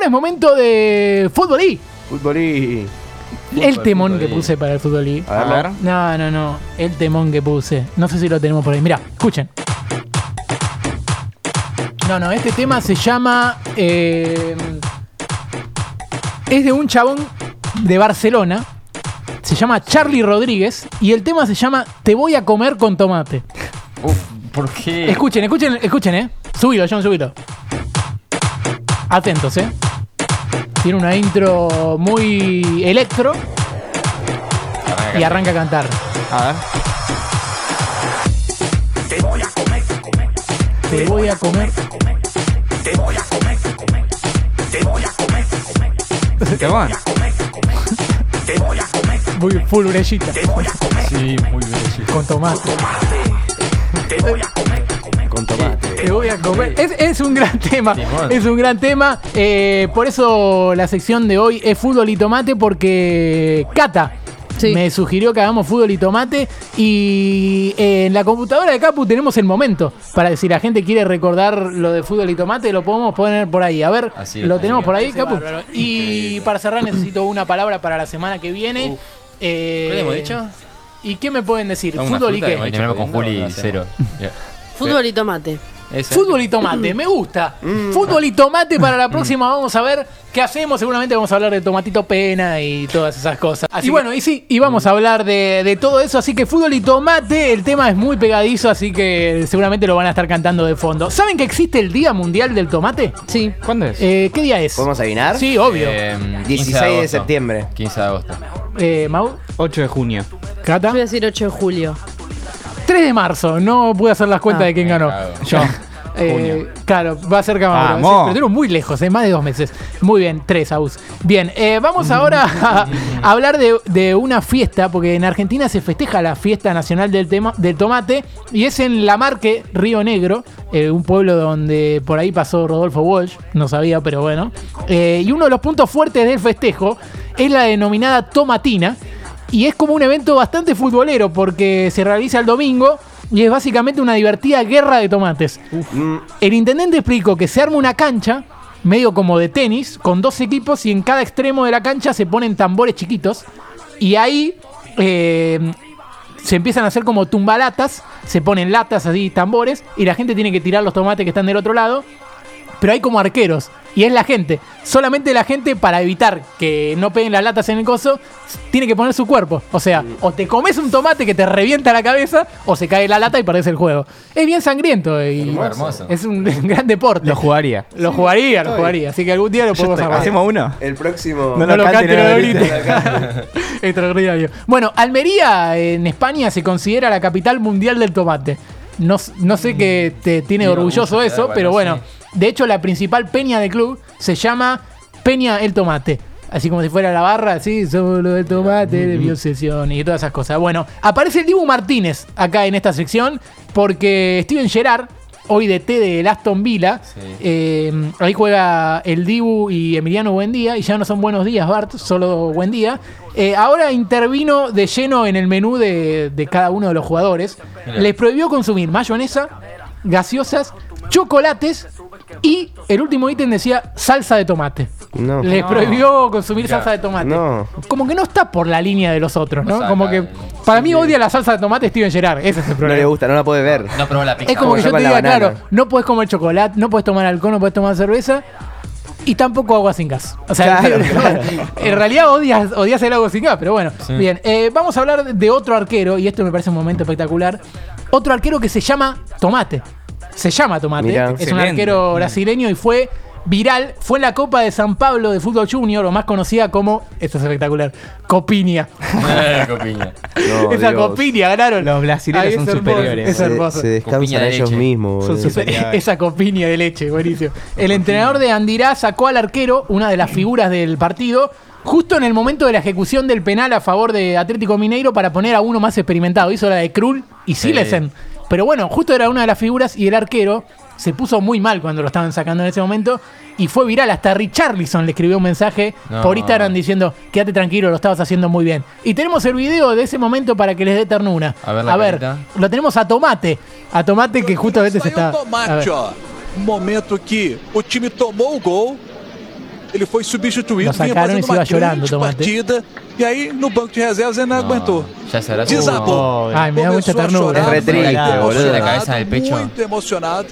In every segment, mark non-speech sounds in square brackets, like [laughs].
ahora es momento de fútbol y Fútbol y. el temón que puse para el fútbol y. A A ver. No, no, no. El temón que puse. No sé si lo tenemos por ahí. Mira, escuchen. No, no, este tema se llama. eh, es de un chabón de Barcelona. Se llama Charlie Rodríguez. Y el tema se llama Te voy a comer con tomate. Uf, ¿por qué? Escuchen, escuchen, escuchen, eh. Subilo, John. Atentos, eh. Tiene una intro muy electro y arranca a cantar. A ver. Te voy a comer. ¿Qué van? Muy full brellita. Sí, muy bien. sí. Con tomate. Con tomate. Te voy a comer. Es, es un gran [laughs] tema. Es un gran tema. Eh, por eso la sección de hoy es fútbol y tomate. Porque Cata Sí. me sugirió que hagamos fútbol y tomate. Y eh, en la computadora de Capu tenemos el momento. Para si la gente quiere recordar lo de fútbol y tomate, lo podemos poner por ahí. A ver, Así lo tenemos por ahí, Capu. Y para cerrar, necesito una palabra para la semana que viene. Eh, ¿Qué le hemos dicho? ¿Y qué me pueden decir? ¿Fútbol y qué? con Juli, cero. [laughs] Fútbol y tomate. Fútbol y tomate, me gusta. Mm. Fútbol y tomate para la próxima. Vamos a ver qué hacemos. Seguramente vamos a hablar de tomatito pena y todas esas cosas. y bueno, y sí, y vamos a hablar de, de todo eso. Así que fútbol y tomate, el tema es muy pegadizo, así que seguramente lo van a estar cantando de fondo. ¿Saben que existe el Día Mundial del Tomate? Sí. ¿Cuándo es? Eh, ¿Qué día es? ¿Podemos adivinar? Sí, obvio. Eh, 16 de agosto. septiembre. 15 de agosto. Eh, Mau, 8 de junio. Cata. Voy a decir 8 de julio. 3 de marzo, no pude hacer las cuentas Ah. de quién Me ganó. Yo. Eh, claro, va a ser Camargo. Vamos. Sí, pero estuvieron muy lejos, eh, más de dos meses. Muy bien, tres, Aus. Bien, eh, vamos ahora a, a hablar de, de una fiesta, porque en Argentina se festeja la fiesta nacional del, tema, del tomate, y es en La Marque, Río Negro, eh, un pueblo donde por ahí pasó Rodolfo Walsh, no sabía, pero bueno. Eh, y uno de los puntos fuertes del festejo es la denominada tomatina, y es como un evento bastante futbolero, porque se realiza el domingo. Y es básicamente una divertida guerra de tomates. Mm, El intendente explicó que se arma una cancha, medio como de tenis, con dos equipos y en cada extremo de la cancha se ponen tambores chiquitos. Y ahí eh, se empiezan a hacer como tumbalatas, se ponen latas así, tambores, y la gente tiene que tirar los tomates que están del otro lado. Pero hay como arqueros, y es la gente. Solamente la gente, para evitar que no peguen las latas en el coso, tiene que poner su cuerpo. O sea, o te comes un tomate que te revienta la cabeza, o se cae la lata y perdés el juego. Es bien sangriento y hermoso. es un [laughs] gran deporte. Lo jugaría. Lo jugaría, lo jugaría. Así que algún día lo podemos armar. ¿Hacemos uno? El próximo. No No lo cante, no lo grite. [laughs] Bueno, Almería en España se considera la capital mundial del tomate. No, no sé qué te tiene Tiene orgulloso orgullo, eso, pero bueno. De hecho, la principal peña del club se llama Peña el Tomate. Así como si fuera la barra, así, solo el tomate de mi obsesión y todas esas cosas. Bueno, aparece el Dibu Martínez acá en esta sección porque Steven Gerrard, hoy de T del Aston Villa, Sí. eh, ahí juega el Dibu y Emiliano Buendía, y ya no son buenos días, Bart, solo buen día. Eh, ahora intervino de lleno en el menú de, de cada uno de los jugadores. Mira. Les prohibió consumir mayonesa, gaseosas, chocolates y el último ítem decía salsa de tomate. No. Les No. prohibió consumir Mirá. salsa de tomate. No. Como que no está por la línea de los otros, ¿no? No Como que para mí odia la salsa de tomate Steven Gerrard. Ese es el No problema. le gusta, no la puede ver. No probó la pizza. Es como Como que yo te diga, banana. claro, no puedes comer chocolate, no puedes tomar alcohol, no puedes tomar cerveza y tampoco agua sin gas. O sea, Claro, [laughs] claro. en realidad odias, odias el agua sin gas, pero bueno. Sí. Bien, eh, vamos a hablar de otro arquero y esto me parece un momento espectacular. Otro arquero que se llama Tomate. Se llama Tomate. Mirá. es un Excelente. arquero brasileño y fue viral. Fue en la Copa de San Pablo de Fútbol Junior, o más conocida como, esto es espectacular, Copiña. Eh, copiña. No, [laughs] Esa Dios. Copiña ganaron. Los brasileños son superiores. Es Se, hermoso. se descansan Copiña de ellos leche. mismos. Son [laughs] Esa, copiña de leche, buenísimo. El entrenador de Andirá sacó al arquero, una de las figuras del partido, justo en el momento de la ejecución del penal a favor de Atlético Mineiro para poner a uno más experimentado. Hizo la de Krul y Sí. Pero bueno, justo era una de las figuras y el arquero se puso muy mal cuando lo estaban sacando en ese momento y fue viral. Hasta Richarlison le escribió un mensaje No. por Instagram diciendo, quédate tranquilo, lo estabas haciendo muy bien. Y tenemos el video de ese momento para que les dé ternura. A ver la carita. lo tenemos a Tomate. A Tomate que justamente se está... a ver. tomate. Um momento que o time tomou o gol Ele foi substituído, Lo sacaron y se iba llorando, Tomate. partida. E aí, no banco de reservas, ele não aguentou. Ya se habrá Desabou. Ay, me da mucha Começou a ternura. chorar, Es re triste, muito boludo. La cabeza en el pecho. Muito emocionado.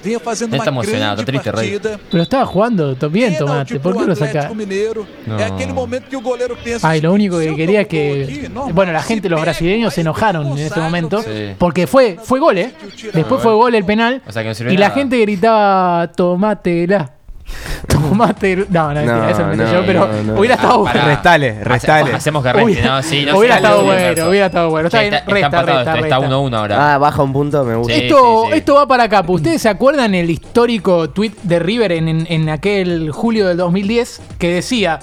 Vinha fazendo Ele uma tá emocionado, grande triste, Rei. partida. Pero estaba jugando to- bien, Pênalti Tomate. ¿Por qué lo Atlético saca? Mineiro. No. É aquele momento que o goleiro pensa. Ay, lo único que "Se eu quería es que. normal, Bueno, la gente, los brasileños se enojaron en ese momento. Sí. Porque fue, fue gol, ¿eh? Después fue gol el penal. O sea que no y la nada. gente gritaba: Tomátela. [laughs] Tomátela. No, no, mentira, No, eso inventé no, yo, pero no, no. hubiera estado Pará. bueno. Restale, restale. Hacemos que reste, ¿no? Sí, no hubiera estado bueno, hubiera estado bueno. Está bien, está, resta, resta, está resta. 1-1 ahora. Ah, baja un punto, me gusta. Sí. Esto, sí. esto va para Capo. ¿Ustedes se acuerdan el histórico tweet de River en, en- en aquel julio del 2010 que decía: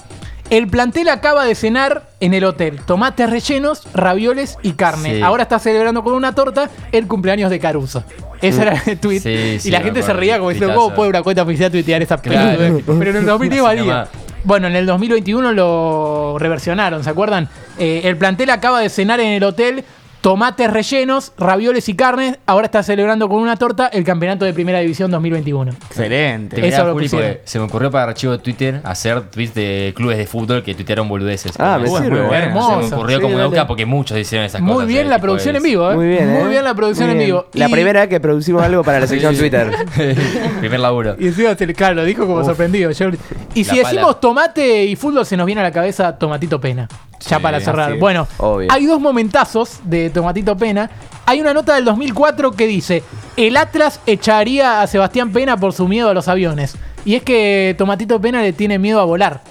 El plantel acaba de cenar en el hotel tomates rellenos, ravioles y carne. Sí. Ahora está celebrando con una torta el cumpleaños de Caruso. Ese era el tweet. Sí, y sí, la gente se reía como diciendo. ¿Cómo puede una cuenta oficial tuitear esa Claro. [laughs] Pero en el 2010 Así valía. Bueno, en el 2021 lo reversionaron, ¿se acuerdan? Eh, el plantel acaba de cenar en el hotel tomates rellenos, ravioles y carnes. Ahora está celebrando con una torta el campeonato de Primera División 2021. Excelente. Te Eso mirá, lo Juli, pusieron. porque se me ocurrió para archivo de Twitter hacer tweets de clubes de fútbol que tuitearon boludeces. Ah, me sirve. muy bueno. Hermoso. Se me ocurrió Sí, como dale. nunca porque muchos hicieron esas Muy cosas. bien eh, la tipo producción en vivo, ¿eh? Muy bien, Muy ¿eh? bien la producción Muy en bien. vivo. La Y- primera vez que producimos algo para la sección Twitter. [laughs] Primer laburo. Y encima, se claro, lo dijo como sorprendido. Yo- y si decimos pala. tomate y fútbol, se nos viene a la cabeza Tomatito Pena. Ya Sí, para cerrar. así es. Bueno, Obvio. hay dos momentazos de Tomatito Pena. Hay una nota del 2004 que dice: El Atlas echaría a Sebastián Pena por su miedo a los aviones. Y es que Tomatito Pena le tiene miedo a volar.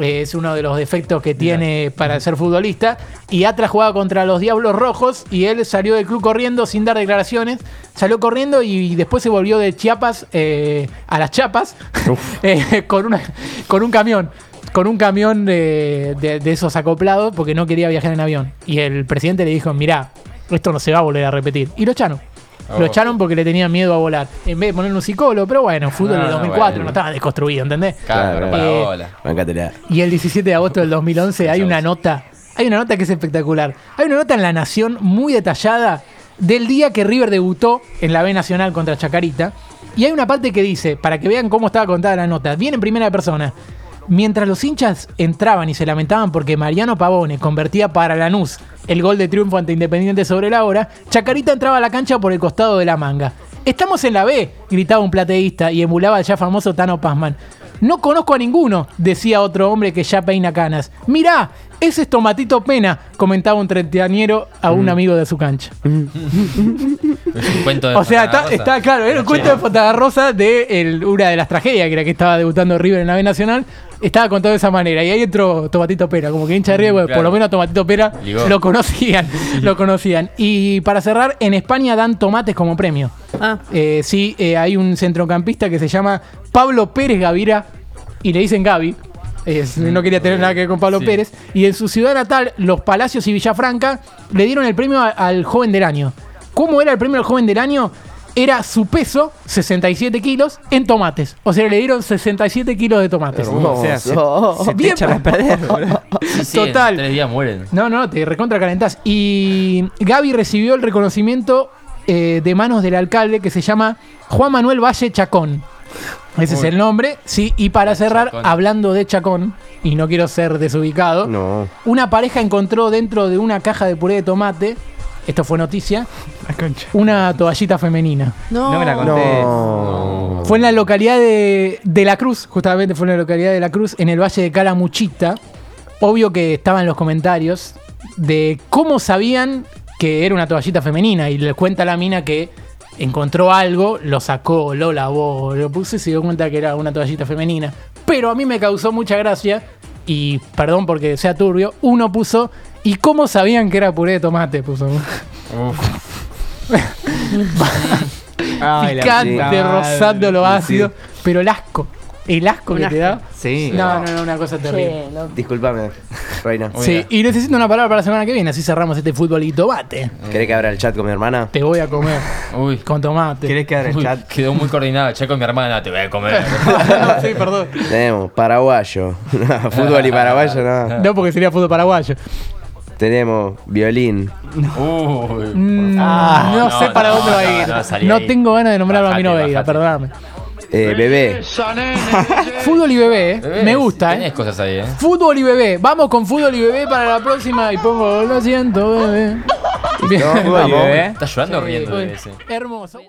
Eh, Es uno de los defectos que tiene para ser futbolista. Y Atlas jugaba contra los Diablos Rojos y él salió del club corriendo sin dar declaraciones. Salió corriendo y después se volvió de Chiapas eh, a las Chapas [laughs] eh, con, una, con un camión. Con un camión de, de- de esos acoplados porque no quería viajar en avión. Y el presidente le dijo, mirá, esto no se va a volver a repetir. Y lo echaron. Lo Oh. echaron porque le tenían miedo a volar. En vez de ponerle un psicólogo, pero bueno, fútbol Ah, del 2004 bueno. no estaba desconstruido, ¿entendés? Claro, para eh, bola. Bancátela. Y el 17 de agosto del 2011 hay una nota, hay una nota que es espectacular. Hay una nota en La Nación muy detallada del día que River debutó en la B Nacional contra Chacarita. Y hay una parte que dice, para que vean cómo estaba contada la nota, viene en primera persona. Mientras los hinchas entraban y se lamentaban porque Mariano Pavone convertía para Lanús el gol de triunfo ante Independiente sobre la hora, Chacarita entraba a la cancha por el costado de la manga. Estamos en la B, gritaba un plateísta y emulaba al ya famoso Tano Pazman. No conozco a ninguno, decía otro hombre que ya peina canas. Mirá, ese es Tomatito Pena, comentaba un treintañero a un amigo de su cancha. [laughs] Es un cuento de O sea, está, claro, era un cuento de Fontana de el- una de las tragedias, que era que estaba debutando River en la B Nacional, estaba contado de esa manera. Y ahí entró Tomatito Pera, como que hincha de River, bueno, por lo menos a Tomatito Pera Ligó. lo conocían, lo [laughs] conocían. Y para cerrar, en España dan tomates como premio. Ah, Eh, sí, eh, hay un centrocampista que se llama Pablo Pérez Gavira y le dicen Gaby. Es- no quería tener nada que ver con Pablo Sí. Pérez. Y en su ciudad natal, Los Palacios y Villafranca, le dieron el premio a- al joven del año. ¿Cómo era el premio al joven del año? Era su peso, 67 kilos, en tomates. O sea, le dieron 67 kilos de tomates. O sea, se, se te Bien, echan a perder, boludo. [laughs] Sí, sí, en Total. tres días mueren. No, no, te recontra calentás. Y Gaby recibió el reconocimiento eh, de manos del alcalde que se llama Juan Manuel Valle Chacón. Ese es el nombre. Sí, y para cerrar, Chacón. hablando de Chacón, y no quiero ser desubicado, No. una pareja encontró dentro de una caja de puré de tomate, esto fue noticia, La concha. una toallita femenina. no. No me la conté. No. Fue en la localidad de, de La Cruz, justamente fue en la localidad de La Cruz, en el valle de Calamuchita. Obvio que estaba en los comentarios de cómo sabían que era una toallita femenina. Y le cuenta la mina que encontró algo, lo sacó, lo lavó, lo puso y se dio cuenta que era una toallita femenina. Pero a mí me causó mucha gracia, y perdón porque sea turbio, uno puso, ¿y cómo sabían que era puré de tomate? Puso. [laughs] Ay, Picante, puta rozando lo madre. ácido. Pero el asco, el asco Un que te da. Sí. Sí. No, no, no, una cosa terrible. Che, loco. Disculpame, Reina. Sí, y necesito una palabra para la semana que viene, así cerramos este fútbol y tomate. ¿Querés que abra el chat con mi hermana? Te voy a comer Uy. con tomate. ¿Querés Uy, chat? quedó muy coordinado. Che con mi hermana, te voy a comer. [laughs] No, sí, perdón. Tenemos paraguayo. [laughs] Fútbol y paraguayo, no. No, porque sería fútbol paraguayo. Tenemos violín. Uy. Mm, Ah, no, no, sé para no, dónde va no, a ir. no, tengo ganas de nombrarlo a mi bajate. perdóname. Eh, bebé. [laughs] Fútbol y bebé, ¿eh? Bebé, me gusta, Tenés ¿eh? cosas ahí, ¿eh? Fútbol y bebé. Vamos con fútbol y bebé para la próxima y pongo lo siento, bebé. Bien. Vamos. bebé. ¿Estás llorando o Sí, riendo bueno, ese? Hermoso.